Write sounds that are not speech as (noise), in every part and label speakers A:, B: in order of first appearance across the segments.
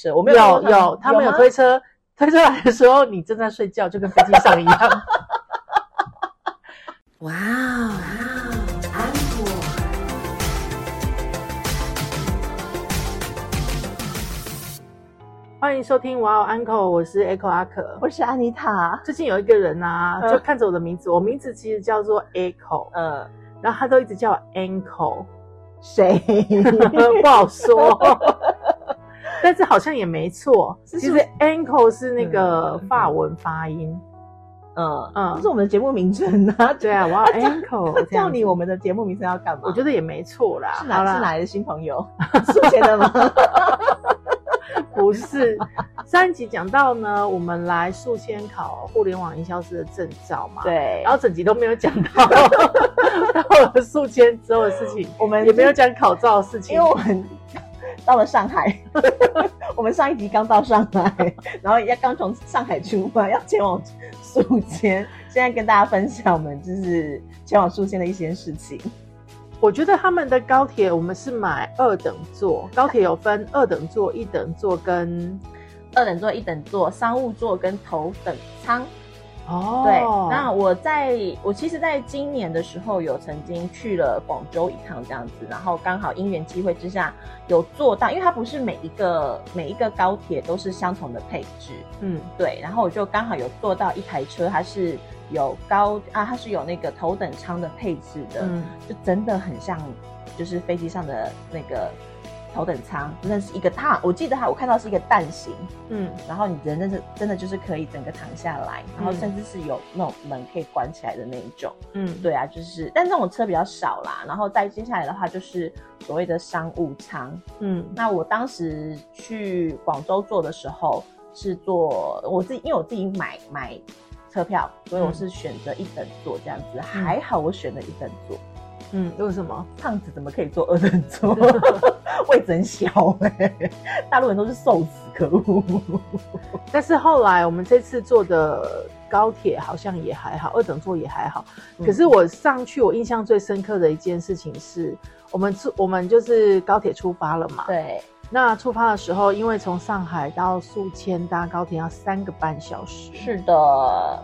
A: 车，我没有
B: 有有，他们有推车，推车来的时候你正在睡觉，就跟飞机上一样。(laughs) 哇哦，安可，欢迎收听哇哦安可，我是 Echo 阿可，
A: 我是安妮塔。
B: 最近有一个人啊，就看着我的名字，我名字其实叫做 Echo，嗯，然后他都一直叫我 Ankle，
A: 谁？(laughs)
B: 不好说，(laughs) 但是好像也没错，其实 Ankle 是那个法文发音。
A: 嗯嗯，这是我们的节目名称啊。
B: 对啊，(laughs) 我要 ankle
A: 叫你，我们的节目名称要干嘛？
B: 我觉得也没错啦。
A: 是哪是哪来的新朋友？(laughs) 宿迁的吗？
B: 不是，上一集讲到呢，我们来宿迁考互联网营销师的证照嘛。
A: 对。
B: 然后整集都没有讲到到了宿迁之后的事情，
A: 我们
B: 也没有讲考照的事情，
A: 因为我们到了上海。(laughs) 我们上一集刚到上海，然后要刚从上海出发，要前往宿迁。现在跟大家分享我们就是前往宿迁的一些事情。
B: 我觉得他们的高铁，我们是买二等座，高铁有分二等座、一等座跟
A: 二等座、一等座、商务座跟头等舱。哦，对，那我在我其实，在今年的时候有曾经去了广州一趟这样子，然后刚好因缘机会之下有做到，因为它不是每一个每一个高铁都是相同的配置，嗯，对，然后我就刚好有坐到一台车，它是有高啊，它是有那个头等舱的配置的，嗯，就真的很像就是飞机上的那个。头等舱真的是一个大，我记得哈，我看到是一个蛋形，嗯，然后你人真的真的就是可以整个躺下来，然后甚至是有那种门可以关起来的那一种，嗯，对啊，就是，但那种车比较少啦。然后再接下来的话就是所谓的商务舱，嗯，那我当时去广州坐的时候是坐我自己，因为我自己买买车票，所以我是选择一等座这样子，还好我选了一等座。
B: 嗯，为什么
A: 胖子怎么可以坐二等座？位置很小哎，大陆人都是瘦子，可恶。
B: 但是后来我们这次坐的高铁好像也还好，二等座也还好。可是我上去，我印象最深刻的一件事情是，我们出我们就是高铁出发了嘛。
A: 对。
B: 那出发的时候，因为从上海到宿迁搭高铁要三个半小时。
A: 是的。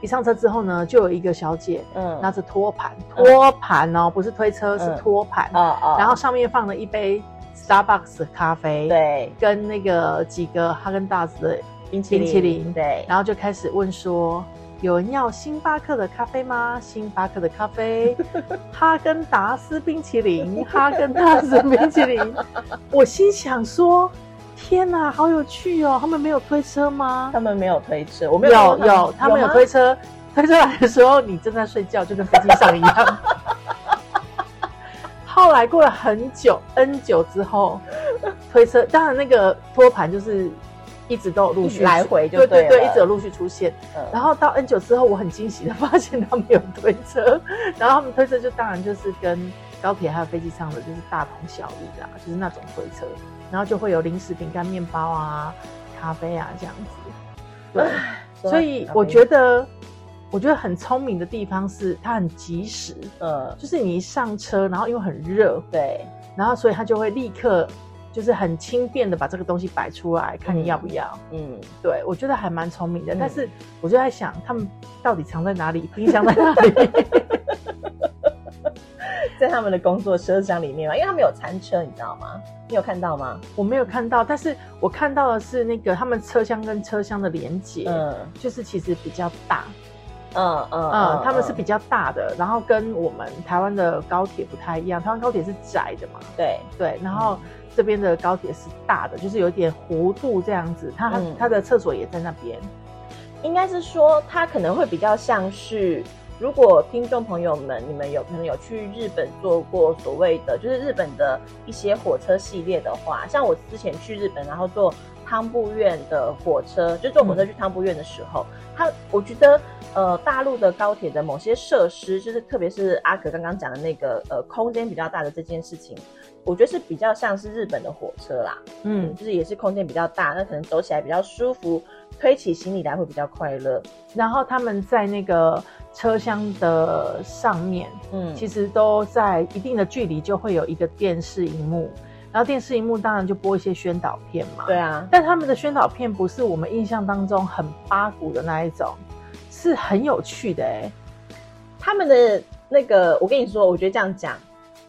B: 一上车之后呢，就有一个小姐，嗯，拿着托盘，托盘哦，不是推车，是托盘，啊啊，然后上面放了一杯 Starbucks 咖啡，
A: 对，
B: 跟那个几个哈根达斯的冰淇淋，
A: 对，
B: 然后就开始问说，有人要星巴克的咖啡吗？星巴克的咖啡，(laughs) 哈根达斯冰淇淋，哈根达斯冰淇淋，我心想说。天哪，好有趣哦！他们没有推车吗？
A: 他们没有推车，
B: 我没有有，他们有推车。推车来的时候，你正在睡觉，就跟飞机上一样。(laughs) 后来过了很久，N 久之后，推车，当然那个托盘就是一直都有陆续
A: 来回，
B: 对对对，一直有陆续出现。然后到 N 久之后，我很惊喜的发现他们有推车，(laughs) 然后他们推车就当然就是跟高铁还有飞机上的就是大同小异啦，就是那种推车。然后就会有零食、饼干、面包啊、咖啡啊这样子。对，所以我觉得，我觉得很聪明的地方是它很及时。呃，就是你一上车，然后因为很热，
A: 对，
B: 然后所以它就会立刻就是很轻便的把这个东西摆出来，看你要不要。嗯，对，我觉得还蛮聪明的。但是我就在想，他们到底藏在哪里？冰箱在哪里？
A: 在他们的工作车厢里面嘛，因为他们有餐车，你知道吗？你有看到吗？
B: 我没有看到，但是我看到的是那个他们车厢跟车厢的连接，嗯，就是其实比较大，嗯嗯嗯，他们是比较大的，然后跟我们台湾的高铁不太一样，台湾高铁是窄的嘛，
A: 对
B: 对，然后这边的高铁是大的，就是有点弧度这样子，它它的厕所也在那边，
A: 应该是说它可能会比较像是。如果听众朋友们，你们有可能有去日本做过所谓的就是日本的一些火车系列的话，像我之前去日本，然后坐汤布院的火车，就坐火车去汤布院的时候，它我觉得呃大陆的高铁的某些设施，就是特别是阿可刚刚讲的那个呃空间比较大的这件事情，我觉得是比较像是日本的火车啦，嗯，就是也是空间比较大，那可能走起来比较舒服，推起行李来会比较快乐，
B: 然后他们在那个。车厢的上面，嗯，其实都在一定的距离就会有一个电视荧幕，然后电视荧幕当然就播一些宣导片嘛。
A: 对啊，
B: 但他们的宣导片不是我们印象当中很八股的那一种，是很有趣的哎。
A: 他们的那个，我跟你说，我觉得这样讲，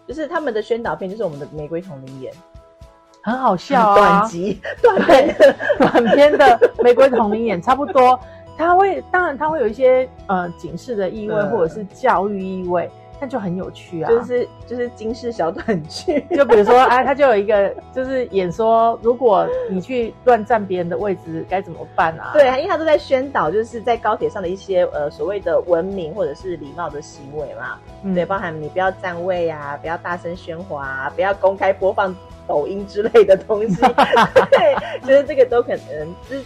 A: 就是他们的宣导片就是我们的玫瑰同林演，
B: 很好笑啊，
A: 短集、(laughs) 短片、
B: 短片的玫瑰同林眼差不多。它会，当然他会有一些呃警示的意味，或者是教育意味。那就很有趣啊，
A: 就是就是金氏小短剧，
B: 就比如说，哎，他就有一个就是演说，如果你去乱占别人的位置，该怎么办啊？
A: 对，因为他都在宣导，就是在高铁上的一些呃所谓的文明或者是礼貌的行为嘛。对，包含你不要占位啊，不要大声喧哗，不要公开播放抖音之类的东西。(laughs) 对，就是这个都可能是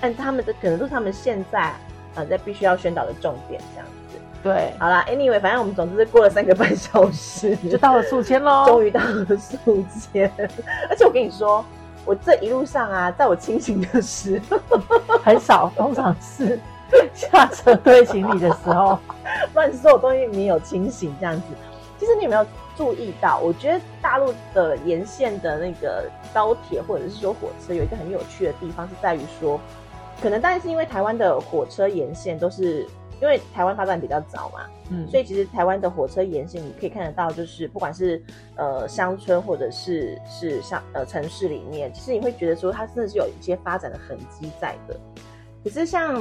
A: 按他们的，可能都是他们现在呃在必须要宣导的重点这样子。
B: 对，
A: 好啦 a n y w a y 反正我们总之是过了三个半小时，
B: 就到了宿迁喽。(laughs)
A: 终于到了宿迁，而且我跟你说，我这一路上啊，在我清醒的时候
B: 很少，通常是下车推行李的时候，
A: 不然所有东西没有清醒这样子。其实你有没有注意到？我觉得大陆的沿线的那个高铁或者是说火车，有一个很有趣的地方是在于说，可能当然是因为台湾的火车沿线都是。因为台湾发展比较早嘛，嗯，所以其实台湾的火车沿线你可以看得到，就是不管是呃乡村或者是是像呃城市里面，其实你会觉得说它真的是有一些发展的痕迹在的。可是像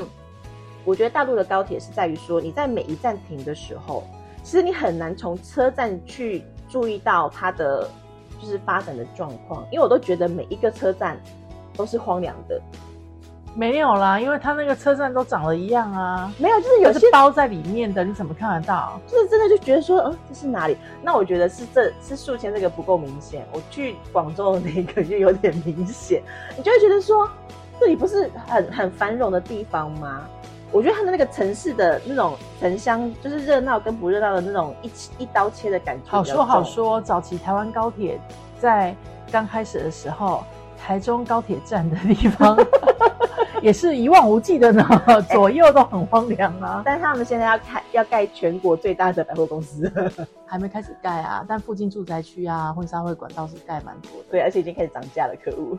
A: 我觉得大陆的高铁是在于说，你在每一站停的时候，其实你很难从车站去注意到它的就是发展的状况，因为我都觉得每一个车站都是荒凉的。
B: 没有啦，因为他那个车站都长得一样啊。
A: 没有，就是有些
B: 包在里面的，你怎么看得到？
A: 就是真的就觉得说，嗯，这是哪里？那我觉得是这是宿迁这个不够明显。我去广州的那个就有点明显，你就会觉得说，这里不是很 (laughs) 很繁荣的地方吗？我觉得他的那个城市的那种城乡，就是热闹跟不热闹的那种一一刀切的感觉。
B: 好说好说，早期台湾高铁在刚开始的时候，台中高铁站的地方。(laughs) (laughs) 也是一望无际的呢，左右都很荒凉啊。
A: 但是他们现在要开要盖全国最大的百货公司，(laughs)
B: 还没开始盖啊。但附近住宅区啊、婚纱会馆倒是盖蛮多的。
A: 对，而且已经开始涨价了，可恶。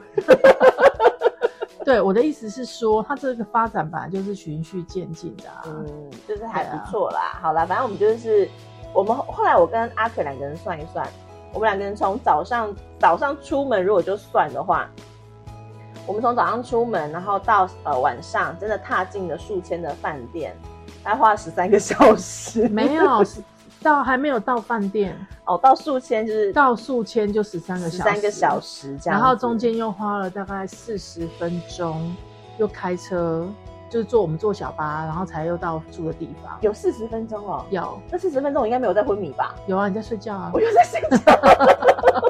A: (laughs)
B: 对，我的意思是说，它这个发展本来就是循序渐进的，嗯，
A: 就是还不错啦。好啦，反正我们就是我们后来我跟阿可两个人算一算，我们两个人从早上早上出门，如果就算的话。我们从早上出门，然后到呃晚上，真的踏进了数千的饭店，大概花了十三个小时。
B: 没有 (laughs) 到，还没有到饭店
A: 哦，到数千就是
B: 到数千就十三个十
A: 三个小时这样，
B: 然后中间又花了大概四十分钟，又开车，就是坐我们坐小巴，然后才又到住的地方。
A: 有四十分钟哦，
B: 有。
A: 那四十分钟我应该没有在昏迷吧？
B: 有啊，你在睡觉啊？
A: 我又在睡觉。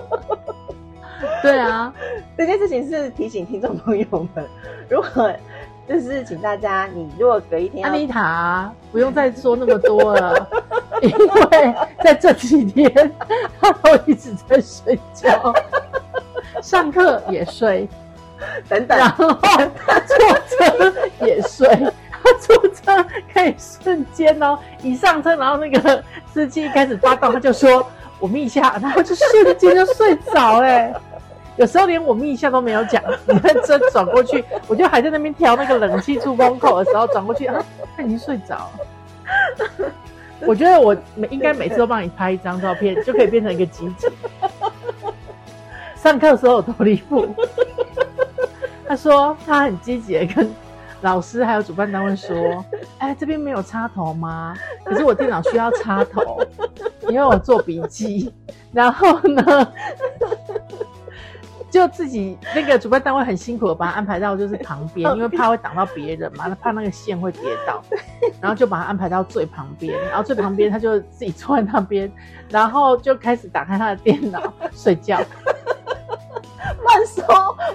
A: (laughs)
B: 对啊，
A: 这件事情是提醒听众朋友们，如果就是请大家，你如果隔一天，
B: 安妮塔不用再说那么多了，(laughs) 因为在这几天他都一直在睡觉，上课也睡，
A: 等等，
B: 然后他坐车也睡，他坐车可以瞬间哦，一上车，然后那个司机开始发动，他就说我眯一下，然后就瞬间就睡着哎。有时候连我眯一下都没有讲，(laughs) 你看车转过去，我就还在那边调那个冷气出风口的时候转过去，啊，他已经睡着了。(laughs) 我觉得我每应该每次都帮你拍一张照片，就可以变成一个集锦。上课的时候有多离谱？他说他很积极的跟老师还有主办单位说：“哎，这边没有插头吗？可是我电脑需要插头，因为我做笔记。然后呢？”就自己那个主办单位很辛苦的把他安排到就是旁边，因为怕会挡到别人嘛，他怕那个线会跌倒，(laughs) 然后就把他安排到最旁边，然后最旁边他就自己坐在那边，然后就开始打开他的电脑睡觉。(laughs)
A: 慢说，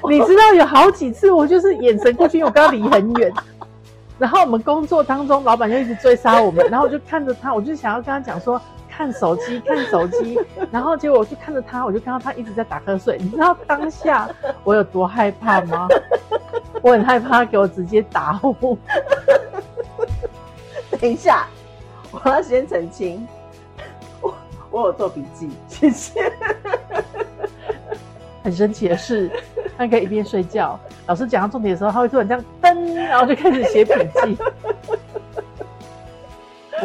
B: 你知道有好几次我就是眼神过去，因为我跟他离很远，然后我们工作当中老板就一直追杀我们，然后我就看着他，我就想要跟他讲说。看手机，看手机，(laughs) 然后结果我就看着他，我就看到他一直在打瞌睡。你知道当下我有多害怕吗？我很害怕，给我直接打呼。(laughs)
A: 等一下，我要先澄清，我 (laughs) 我有做笔记，谢谢。
B: 很神奇的是，他可以一边睡觉，老师讲到重点的时候，他会突然这样噔，然后就开始写笔记。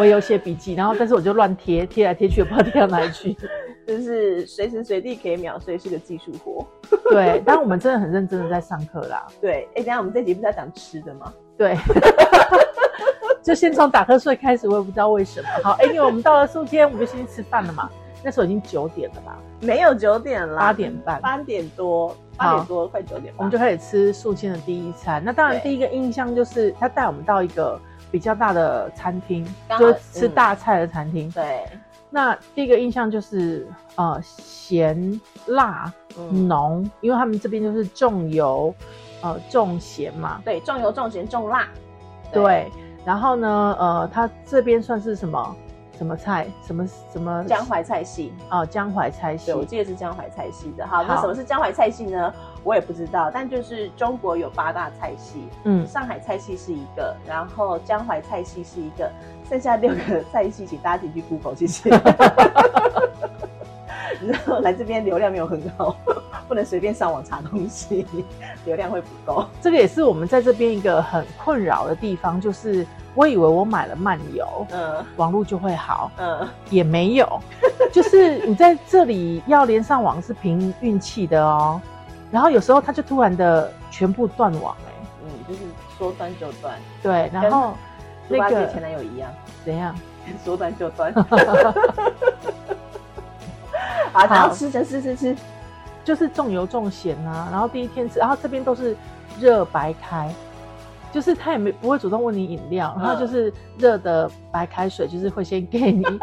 B: 我有写笔记，然后但是我就乱贴，贴来贴去也，不知道贴到哪里去。(laughs)
A: 就是随时随地可以秒睡，是个技术活。
B: 对，但我们真的很认真的在上课啦。
A: 对，哎，等下我们这集不是要讲吃的吗？
B: 对，(laughs) 就先从打瞌睡开始，我也不知道为什么。好，哎，因为我们到了宿天，我们就先去吃饭了嘛。那时候已经九点了吧？
A: 没有九点了，
B: 八点半，
A: 八点多，八点多快九点，
B: 我们就开始吃宿天的第一餐。那当然，第一个印象就是他带我们到一个比较大的餐厅，就是吃大菜的餐厅。
A: 对。
B: 那第一个印象就是呃咸辣浓，因为他们这边就是重油呃重咸嘛，
A: 对，重油重咸重辣，
B: 对。然后呢呃，它这边算是什么什么菜？什么什么
A: 江淮菜系
B: 哦，江淮菜系，
A: 我记得是江淮菜系的。好，那什么是江淮菜系呢？我也不知道，但就是中国有八大菜系，嗯，上海菜系是一个，然后江淮菜系是一个。剩下六个菜系，请大家自己去 Google，谢谢。(laughs) 然后来这边流量没有很高，不能随便上网查东西，流量会不够。
B: 这个也是我们在这边一个很困扰的地方，就是我以为我买了漫游，嗯，网络就会好，嗯，也没有。(laughs) 就是你在这里要连上网是凭运气的哦，然后有时候它就突然的全部断网，哎，
A: 嗯，就是说断就断，
B: 对，然后。
A: 那个前男友一样，
B: 怎样？(laughs)
A: 说断就断。(laughs) 好，然后吃着吃吃吃，
B: 就是重油重咸啊。然后第一天吃，然后这边都是热白开，就是他也没不会主动问你饮料，然后就是热的白开水，就是会先给你。(laughs) 我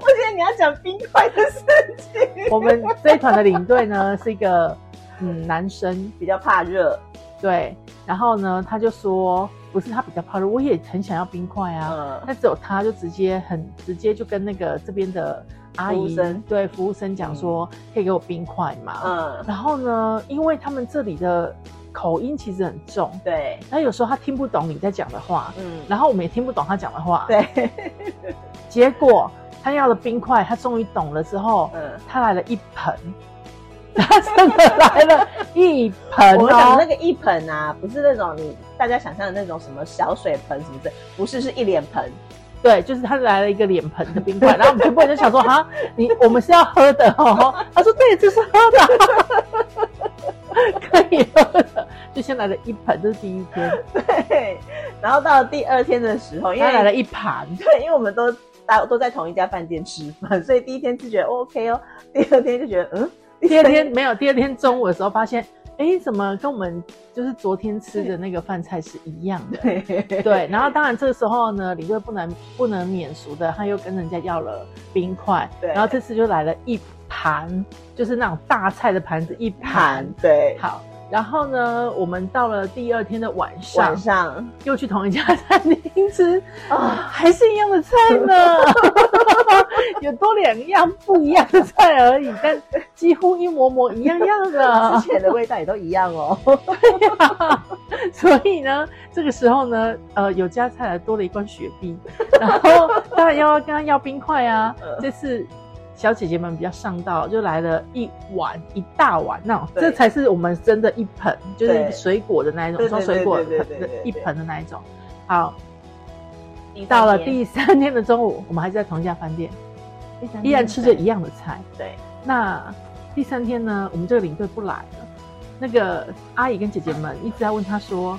A: 觉得你要讲冰块的事情。
B: 我们这一团的领队呢是一个嗯男生，
A: 比较怕热，
B: 对。然后呢，他就说。不是他比较怕热，我也很想要冰块啊。那只有他就直接很直接就跟那个这边的阿姨对服务生讲说，可以给我冰块嘛。嗯。然后呢，因为他们这里的口音其实很重，
A: 对。
B: 那有时候他听不懂你在讲的话，嗯。然后我们也听不懂他讲的话，
A: 对。
B: 结果他要的冰块，他终于懂了之后，嗯，他来了一盆。(laughs) 他真的来了一盆，
A: 我讲那个一盆啊，不是那种你大家想象的那种什么小水盆什么的，不是，是一脸盆。
B: 对，就是他来了一个脸盆的冰块，然后我们全部人就想说，哈，你我们是要喝的哦。他说对，这是喝的，(laughs) 可以喝的。就先来了一盆，这是第一天。(laughs)
A: 对，然后到了第二天的时候，因为
B: 来了一盘，(laughs)
A: 对，因为我们都大都在同一家饭店吃饭，所以第一天就觉得 OK 哦，第二天就觉得嗯。
B: 第二天没有，第二天中午的时候发现，哎，怎么跟我们就是昨天吃的那个饭菜是一样的？对，然后当然这个时候呢，李队不能不能免俗的，他又跟人家要了冰块，对，然后这次就来了一盘，就是那种大菜的盘子一盘，
A: 对，
B: 好。然后呢，我们到了第二天的晚上，
A: 晚上
B: 又去同一家餐厅吃啊，(laughs) 还是一样的菜呢，(laughs) 有多两样不一样的菜而已，但几乎一模模一样样的，(laughs)
A: 之前的味道也都一样哦。
B: 所以呢，这个时候呢，呃，有加菜的多了一罐雪碧，然后当然要跟他要冰块啊，这次。小姐姐们比较上道，就来了一碗一大碗那种，这才是我们真的一盆，就是水果的那一种，装水果的一盆的那一种。好，到了第三天的中午，我们还是在同一家饭店，依然吃着一样的菜。
A: 对，
B: 那第三天呢，我们这个领队不来了，那个阿姨跟姐姐们一直在问他说。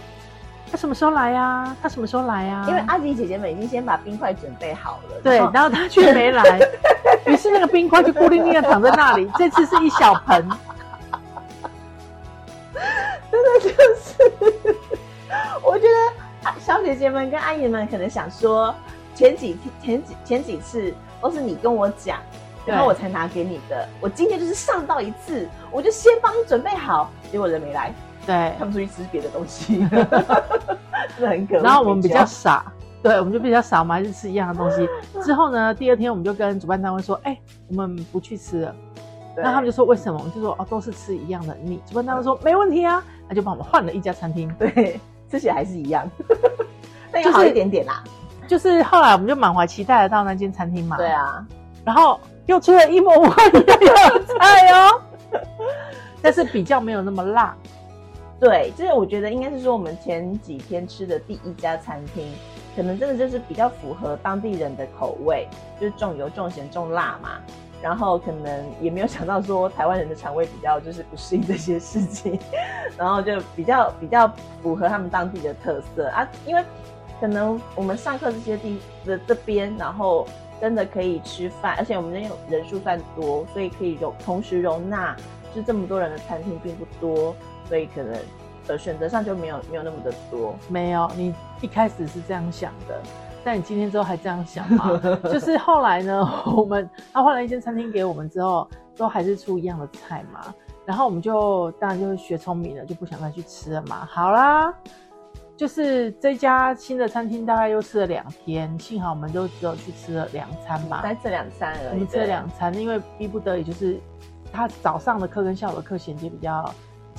B: 他什么时候来呀？他什么时候来呀？
A: 因为阿迪姐姐们已经先把冰块准备好了，
B: 对，然后他却没来，(laughs) 于是那个冰块就孤零零的躺在那里。(laughs) 这次是一小盆，
A: 真的就是，(laughs) 我觉得小姐姐们跟阿姨们可能想说，前几天、前几前几次都是你跟我讲，然后我才拿给你的。我今天就是上到一次，我就先帮你准备好，结果人没来。
B: 对
A: 他们出去吃别的东西，(laughs) 是很可。
B: 然后我们比较傻，对，我们就比较少嘛，就吃一样的东西。(laughs) 之后呢，第二天我们就跟主办单位说：“哎，我们不去吃了。”那他们就说：“为什么？”我们就说：“哦，都是吃一样的。”你主办单位说：“没问题啊。”那就帮我们换了一家餐厅，
A: 对，吃起来还是一样，(laughs) 但又好一点点啦。
B: 就是后来我们就满怀期待的到那间餐厅嘛。
A: 对啊，
B: 然后又出了一模一样的菜哦。(laughs) 但是比较没有那么辣。
A: 对，就是我觉得应该是说我们前几天吃的第一家餐厅，可能真的就是比较符合当地人的口味，就是重油、重咸、重辣嘛。然后可能也没有想到说台湾人的肠胃比较就是不适应这些事情，(laughs) 然后就比较比较符合他们当地的特色啊。因为可能我们上课这些地的这边，然后真的可以吃饭，而且我们那人数算多，所以可以容同时容纳就这么多人的餐厅并不多，所以可能呃选择上就没有没有那么的多。
B: 没有，你一开始是这样想的。但你今天之后还这样想吗？(laughs) 就是后来呢，(laughs) 我们他换了一间餐厅给我们之后，都还是出一样的菜嘛。然后我们就当然就是学聪明了，就不想再去吃了嘛。好啦，就是这家新的餐厅大概又吃了两天，幸好我们就只有去吃了两餐吧，
A: 才吃两餐而已。
B: 我们吃了两餐，因为逼不得已，就是他早上的课跟下午的课衔接比较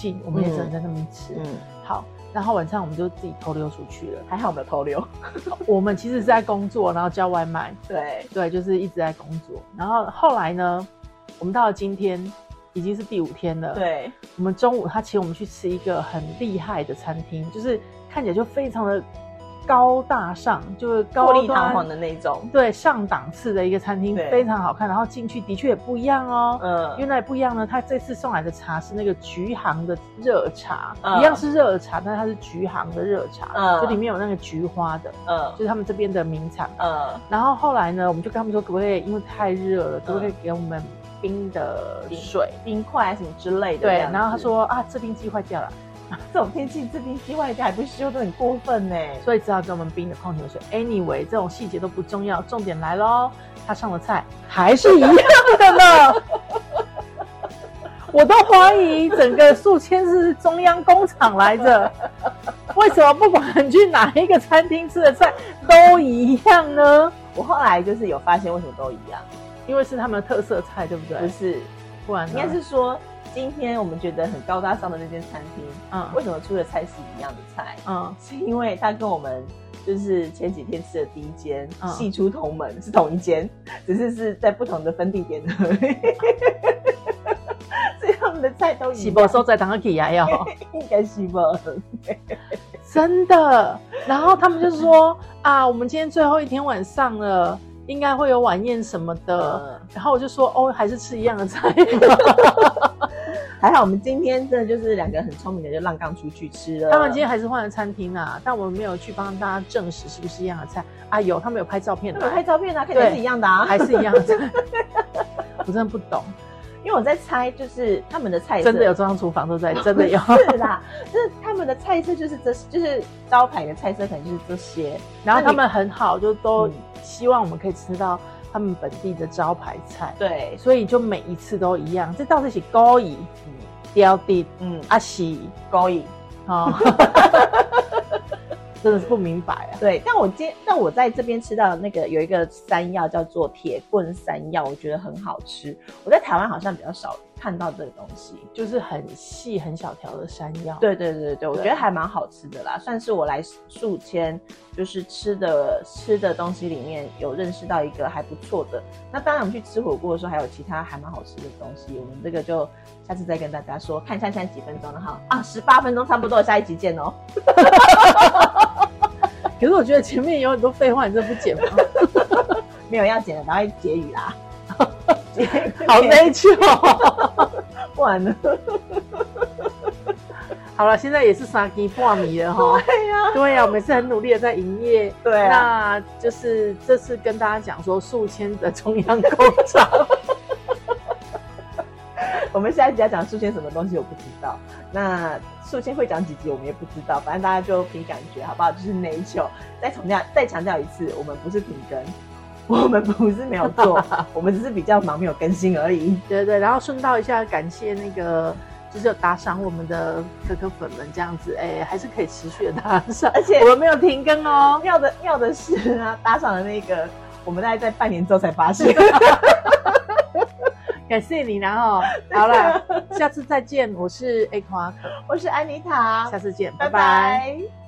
B: 近，我们也只能在那边吃。嗯，好。然后晚上我们就自己偷溜出去了，
A: 还好没有偷溜。(laughs)
B: 我们其实是在工作，然后叫外卖。
A: 对
B: 对，就是一直在工作。然后后来呢，我们到了今天已经是第五天了。
A: 对，
B: 我们中午他请我们去吃一个很厉害的餐厅，就是看起来就非常的。高大上就是高
A: 丽堂皇的那种，
B: 对上档次的一个餐厅，非常好看。然后进去的确也不一样哦，嗯，因为那也不一样呢。他这次送来的茶是那个菊行的热茶，一样是热茶，但是它是菊行的热茶，嗯，就里面有那个菊花的，嗯，就是他们这边的名产，嗯。然后后来呢，我们就跟他们说，可不可以，因为太热了，可不可以给我们冰的水、
A: 冰块什么之类的？
B: 对。然后他说啊，制冰机坏掉了。(laughs)
A: 这种天气，制冰机外加还不修，都很过分呢。
B: 所以只好给我们冰的矿泉水。Anyway，这种细节都不重要，重点来喽，他上的菜还是一样的呢。(laughs) 我都怀疑整个宿迁是中央工厂来着，为什么不管去哪一个餐厅吃的菜都一样呢？
A: 我后来就是有发现，为什么都一样？
B: 因为是他们的特色菜，对不对？
A: 不是，
B: 不然
A: 应该是说。今天我们觉得很高大上的那间餐厅，嗯，为什么出的菜是一样的菜？嗯，是因为它跟我们就是前几天吃的第一间系出同门，是同一间，只是是在不同的分地点而已。(laughs) 所以他们的菜都一
B: 样。收在当个起呀要，(laughs)
A: 应该是吧？
B: 真的。然后他们就说 (laughs) 啊，我们今天最后一天晚上了，应该会有晚宴什么的。然后我就说哦，还是吃一样的菜。(laughs)
A: 还好我们今天真的就是两个很聪明的，就浪杠出去吃了。
B: 他们今天还是换了餐厅啊，但我们没有去帮大家证实是不是一样的菜啊。有，他们有拍照片，
A: 有拍照片啊，看起来是一样的啊，
B: 还是一样的菜。(laughs) 我真的不懂，
A: 因为我在猜，就是他们的菜
B: 真的有中央厨房都在，(laughs) 真的有
A: 是啦，就是他们的菜色就是这，就是招牌的菜色可能就是这些。
B: 然后他们很好，就都希望我们可以吃到。他们本地的招牌菜，
A: 对，
B: 所以就每一次都一样。这到底是高椅，嗯，雕地，嗯，阿喜
A: 高椅，哦，(laughs) (laughs)
B: 真的是不明白啊。
A: 对，但我今但我在这边吃到那个有一个山药叫做铁棍山药，我觉得很好吃。我在台湾好像比较少。看到这个东西
B: 就是很细很小条的山药，
A: 对对对对，我觉得还蛮好吃的啦，算是我来宿迁就是吃的吃的东西里面有认识到一个还不错的。那当然我们去吃火锅的时候还有其他还蛮好吃的东西，我们这个就下次再跟大家说。看一下现在几分钟了哈，啊，十八分钟差不多，下一集见哦。(laughs)
B: 可是我觉得前面有很多废话，你这不剪吗？(laughs)
A: 没有要剪的，然后结语啦。(laughs)
B: 好悲剧哦，(laughs)
A: 完了。
B: 好了，现在也是三更半迷了哈。
A: 对呀，
B: 对呀，我们是很努力的在营业。
A: 对
B: 啊，那就是这次跟大家讲说，宿迁的中央工厂。
A: 我们下一集要讲宿迁什么东西，我不知道。那宿迁会讲几集，我们也不知道。反正大家就凭感觉，好不好？就是 nature。再强调，再强调一次，我们不是停更。(laughs) 我们不是没有做，(laughs) 我们只是比较忙，没有更新而已。
B: 对对，然后顺道一下，感谢那个就是有打赏我们的可可粉们，这样子，哎，还是可以持续的打赏，
A: 而且
B: 我们没有停更哦。
A: 妙的妙的是啊，打赏的那个，我们大概在半年之后才发现。(laughs)
B: 感谢你，然 (laughs) 后好了，下次再见。我是 A 夸克，
A: 我是安妮塔，
B: 下次见，拜拜。